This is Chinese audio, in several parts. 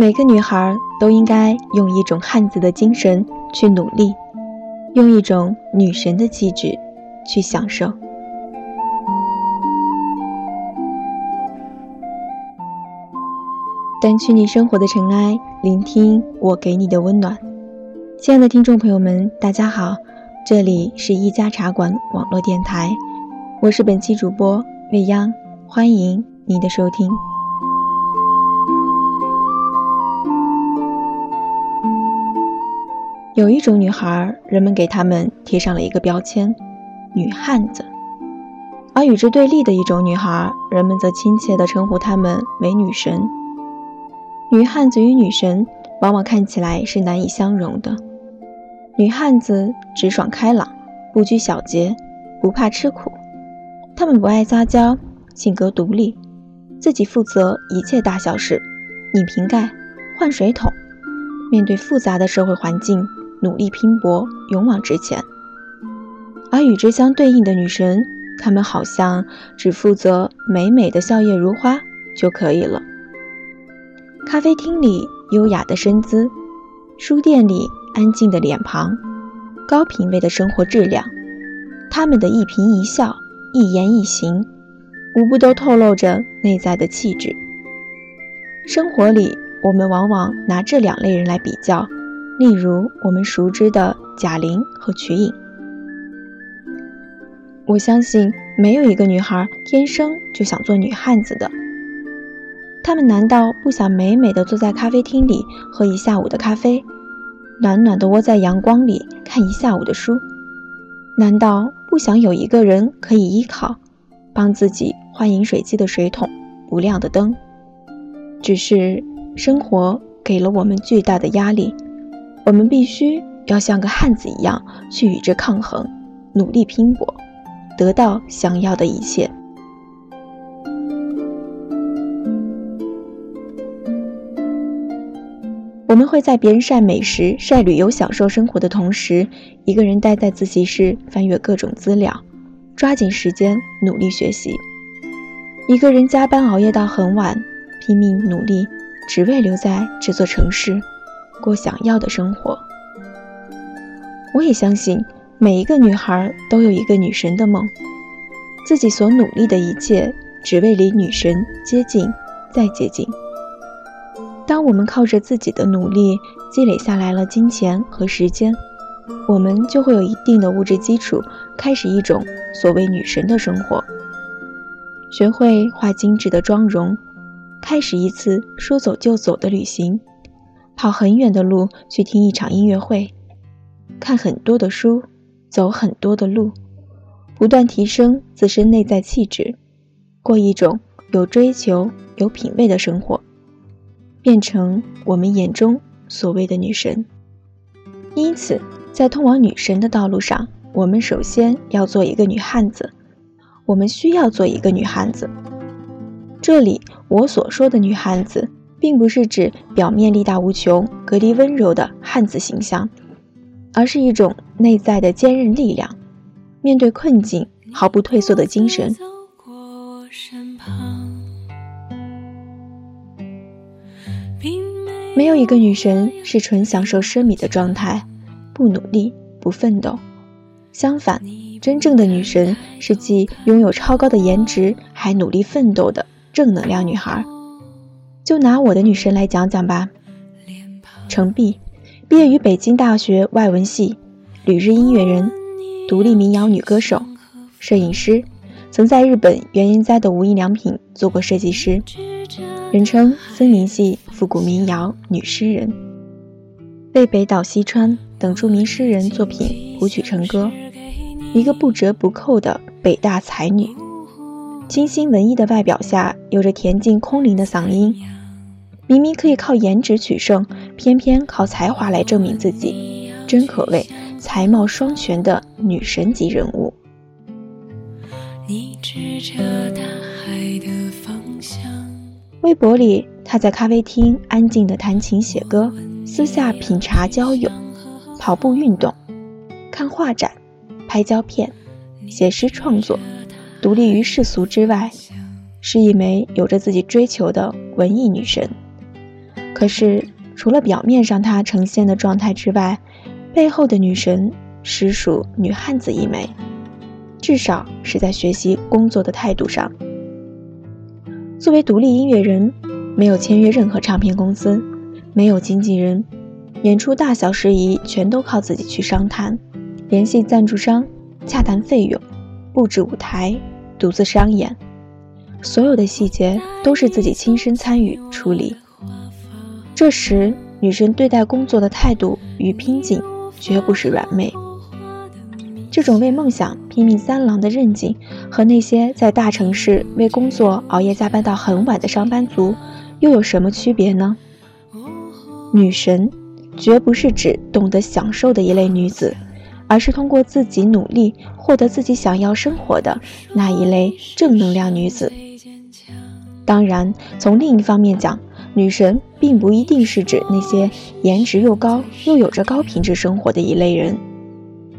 每个女孩都应该用一种汉子的精神去努力，用一种女神的气质去享受。掸去你生活的尘埃，聆听我给你的温暖。亲爱的听众朋友们，大家好，这里是一家茶馆网络电台，我是本期主播未央，欢迎你的收听。有一种女孩，人们给她们贴上了一个标签——女汉子；而与之对立的一种女孩，人们则亲切地称呼她们为女神。女汉子与女神往往看起来是难以相容的。女汉子直爽开朗，不拘小节，不怕吃苦。她们不爱撒娇，性格独立，自己负责一切大小事，拧瓶盖、换水桶，面对复杂的社会环境。努力拼搏，勇往直前。而与之相对应的女神，她们好像只负责美美的笑靥如花就可以了。咖啡厅里优雅的身姿，书店里安静的脸庞，高品位的生活质量，她们的一颦一笑、一言一行，无不都透露着内在的气质。生活里，我们往往拿这两类人来比较。例如我们熟知的贾玲和瞿颖，我相信没有一个女孩天生就想做女汉子的。她们难道不想美美的坐在咖啡厅里喝一下午的咖啡，暖暖的窝在阳光里看一下午的书？难道不想有一个人可以依靠，帮自己换饮水机的水桶、不亮的灯？只是生活给了我们巨大的压力。我们必须要像个汉子一样去与之抗衡，努力拼搏，得到想要的一切。我们会在别人晒美食、晒旅游、享受生活的同时，一个人待在自习室翻阅各种资料，抓紧时间努力学习；一个人加班熬夜到很晚，拼命努力，只为留在这座城市。过想要的生活。我也相信每一个女孩都有一个女神的梦，自己所努力的一切，只为离女神接近再接近。当我们靠着自己的努力积累下来了金钱和时间，我们就会有一定的物质基础，开始一种所谓女神的生活，学会化精致的妆容，开始一次说走就走的旅行。跑很远的路去听一场音乐会，看很多的书，走很多的路，不断提升自身内在气质，过一种有追求、有品味的生活，变成我们眼中所谓的女神。因此，在通往女神的道路上，我们首先要做一个女汉子。我们需要做一个女汉子。这里我所说的女汉子。并不是指表面力大无穷、格离温柔的汉子形象，而是一种内在的坚韧力量，面对困境毫不退缩的精神。没有一个女神是纯享受奢靡的状态，不努力、不奋斗。相反，真正的女神是既拥有超高的颜值，还努力奋斗的正能量女孩。就拿我的女神来讲讲吧，程璧，毕业于北京大学外文系，旅日音乐人，独立民谣女歌手，摄影师，曾在日本原研哉的无印良品做过设计师，人称森林系复古民谣女诗人，为北岛西川等著名诗人作品谱曲成歌，一个不折不扣的北大才女，清新文艺的外表下有着恬静空灵的嗓音。明明可以靠颜值取胜，偏偏靠才华来证明自己，真可谓才貌双全的女神级人物。微博里，她在咖啡厅安静的弹琴写歌，私下品茶交友，跑步运动，看画展，拍胶片，写诗创作，独立于世俗之外，是一枚有着自己追求的文艺女神。可是除了表面上她呈现的状态之外，背后的女神实属女汉子一枚，至少是在学习工作的态度上。作为独立音乐人，没有签约任何唱片公司，没有经纪人，演出大小事宜全都靠自己去商谈，联系赞助商，洽谈费用，布置舞台，独自商演，所有的细节都是自己亲身参与处理。这时，女神对待工作的态度与拼劲。绝不是软妹。这种为梦想拼命三郎的韧劲，和那些在大城市为工作熬夜加班到很晚的上班族，又有什么区别呢？女神，绝不是指懂得享受的一类女子，而是通过自己努力获得自己想要生活的那一类正能量女子。当然，从另一方面讲。女神并不一定是指那些颜值又高又有着高品质生活的一类人。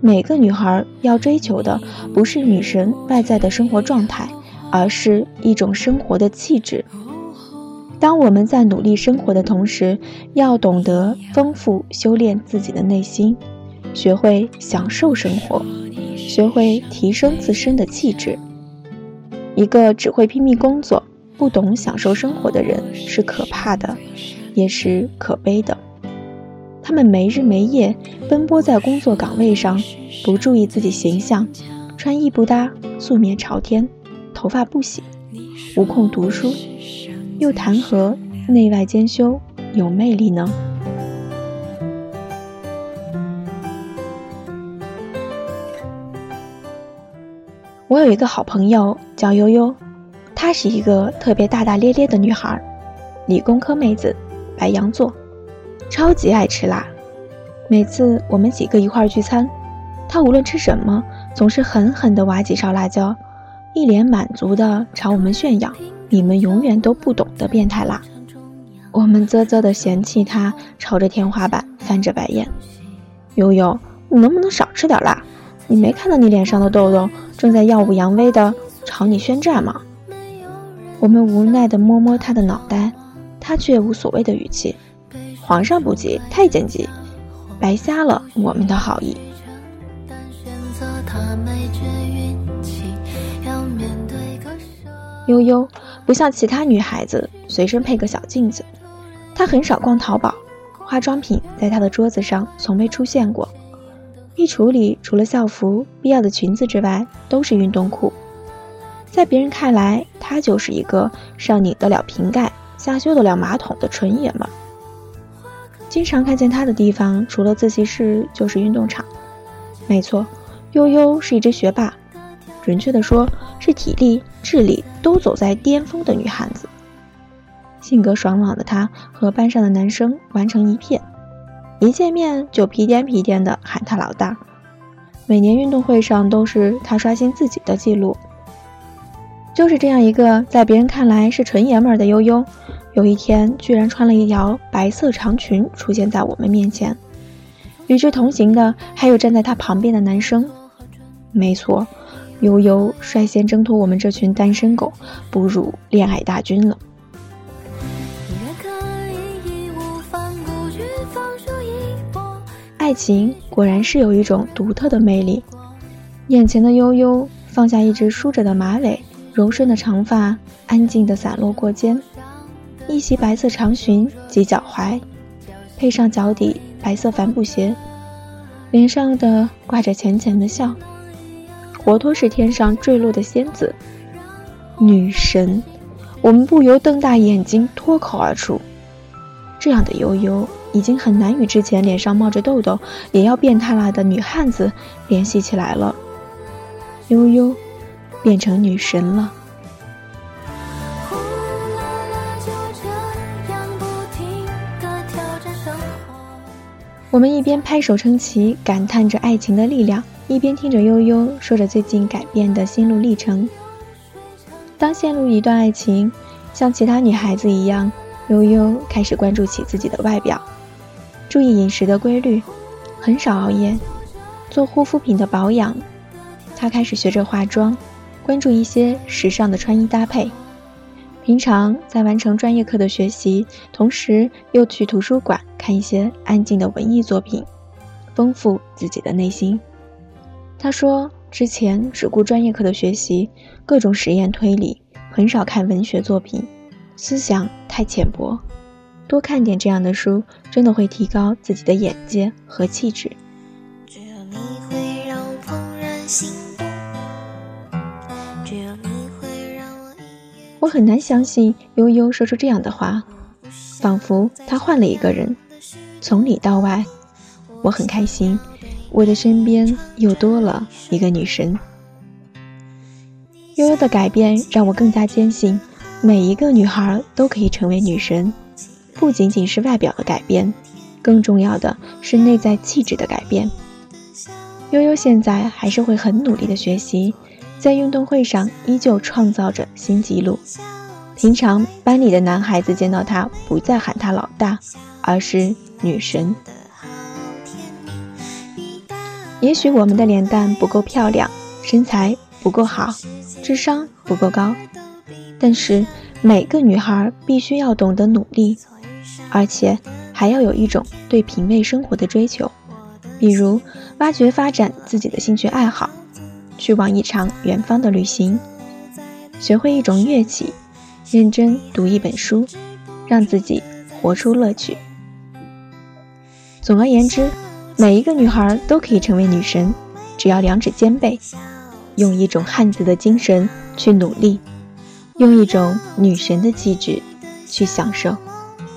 每个女孩要追求的不是女神外在的生活状态，而是一种生活的气质。当我们在努力生活的同时，要懂得丰富修炼自己的内心，学会享受生活，学会提升自身的气质。一个只会拼命工作。不懂享受生活的人是可怕的，也是可悲的。他们没日没夜奔波在工作岗位上，不注意自己形象，穿衣不搭，素面朝天，头发不洗，无空读书，又谈何内外兼修有魅力呢？我有一个好朋友叫悠悠。她是一个特别大大咧咧的女孩，理工科妹子，白羊座，超级爱吃辣。每次我们几个一块儿聚餐，她无论吃什么，总是狠狠地挖几勺辣椒，一脸满足地朝我们炫耀：“你们永远都不懂得变态辣。”我们啧啧地嫌弃她，朝着天花板翻着白眼：“悠悠，你能不能少吃点辣？你没看到你脸上的痘痘正在耀武扬威地朝你宣战吗？”我们无奈地摸摸他的脑袋，他却无所谓的语气：“皇上不急，太监急，白瞎了我们的好意。”悠悠不像其他女孩子随身配个小镜子，她很少逛淘宝，化妆品在她的桌子上从未出现过，衣橱里除了校服、必要的裙子之外，都是运动裤。在别人看来，他就是一个上拧得了瓶盖、下修得了马桶的纯爷们。经常看见他的地方，除了自习室就是运动场。没错，悠悠是一只学霸，准确的说是体力、智力都走在巅峰的女汉子。性格爽朗的她和班上的男生玩成一片，一见面就屁颠屁颠的喊他老大。每年运动会上都是他刷新自己的记录。就是这样一个在别人看来是纯爷们儿的悠悠，有一天居然穿了一条白色长裙出现在我们面前。与之同行的还有站在他旁边的男生。没错，悠悠率先挣脱我们这群单身狗，步入恋爱大军了。爱情果然是有一种独特的魅力。眼前的悠悠放下一直梳着的马尾。柔顺的长发安静地散落过肩，一袭白色长裙及脚踝，配上脚底白色帆布鞋，脸上的挂着浅浅的笑，活脱是天上坠落的仙子，女神。我们不由瞪大眼睛，脱口而出：这样的悠悠，已经很难与之前脸上冒着痘痘也要变态了的女汉子联系起来了。悠悠。变成女神了。我们一边拍手称奇，感叹着爱情的力量，一边听着悠悠说着最近改变的心路历程。当陷入一段爱情，像其他女孩子一样，悠悠开始关注起自己的外表，注意饮食的规律，很少熬夜，做护肤品的保养。她开始学着化妆。关注一些时尚的穿衣搭配，平常在完成专业课的学习，同时又去图书馆看一些安静的文艺作品，丰富自己的内心。他说，之前只顾专业课的学习，各种实验推理，很少看文学作品，思想太浅薄。多看点这样的书，真的会提高自己的眼界和气质。我我很难相信悠悠说出这样的话，仿佛他换了一个人。从里到外，我很开心，我的身边又多了一个女神。悠悠的改变让我更加坚信，每一个女孩都可以成为女神。不仅仅是外表的改变，更重要的是内在气质的改变。悠悠现在还是会很努力的学习，在运动会上依旧创造着新纪录。平常班里的男孩子见到她不再喊她老大，而是女神。也许我们的脸蛋不够漂亮，身材不够好，智商不够高，但是每个女孩必须要懂得努力。而且还要有一种对品味生活的追求，比如挖掘发展自己的兴趣爱好，去往一场远方的旅行，学会一种乐器，认真读一本书，让自己活出乐趣。总而言之，每一个女孩都可以成为女神，只要两指兼备，用一种汉子的精神去努力，用一种女神的气质去享受。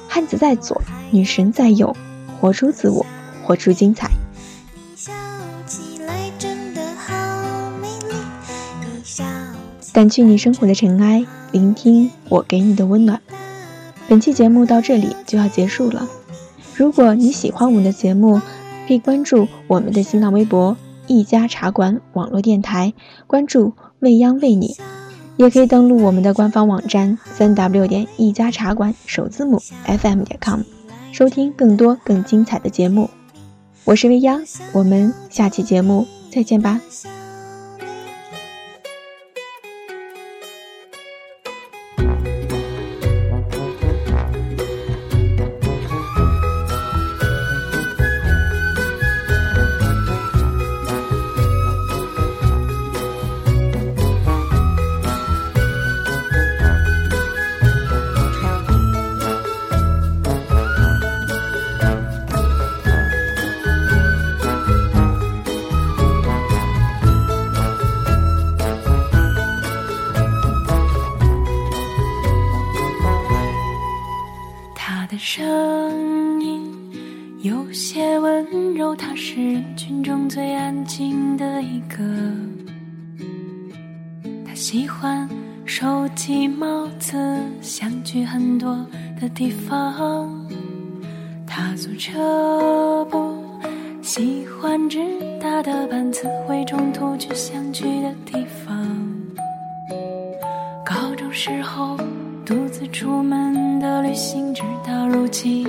汉子在左，女神在右，活出自我，活出精彩。掸去你生活的尘埃，聆听我给你的温暖。本期节目到这里就要结束了。如果你喜欢我们的节目，可以关注我们的新浪微博“一家茶馆网络电台”，关注未央为你。也可以登录我们的官方网站三 w 点一家茶馆首字母 fm 点 com，收听更多更精彩的节目。我是未央，我们下期节目再见吧。喜欢收集帽子，想去很多的地方。他坐车不喜欢直达的班次，会中途去想去的地方。高中时候。独自出门的旅行，直到如今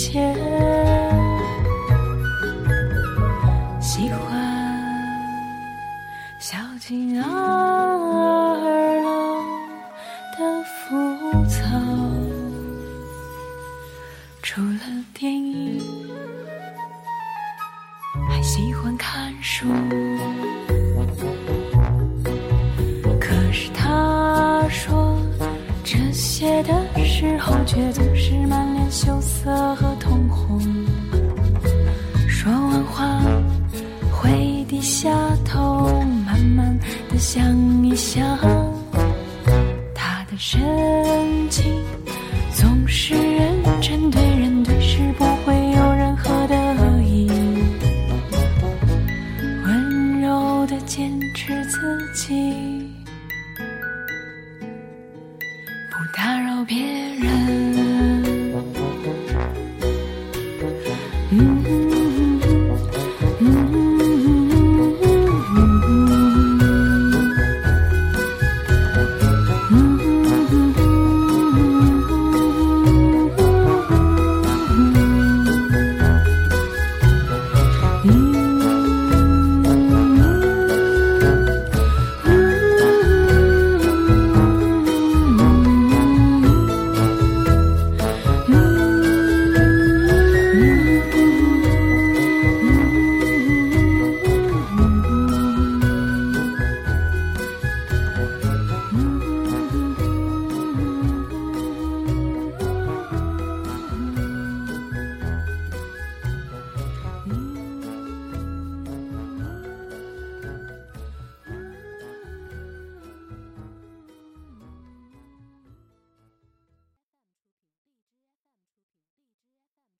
切。喜欢小径二楼的浮草除了电影，还喜欢看书。可是他说这些的时候，却总是满脸羞涩和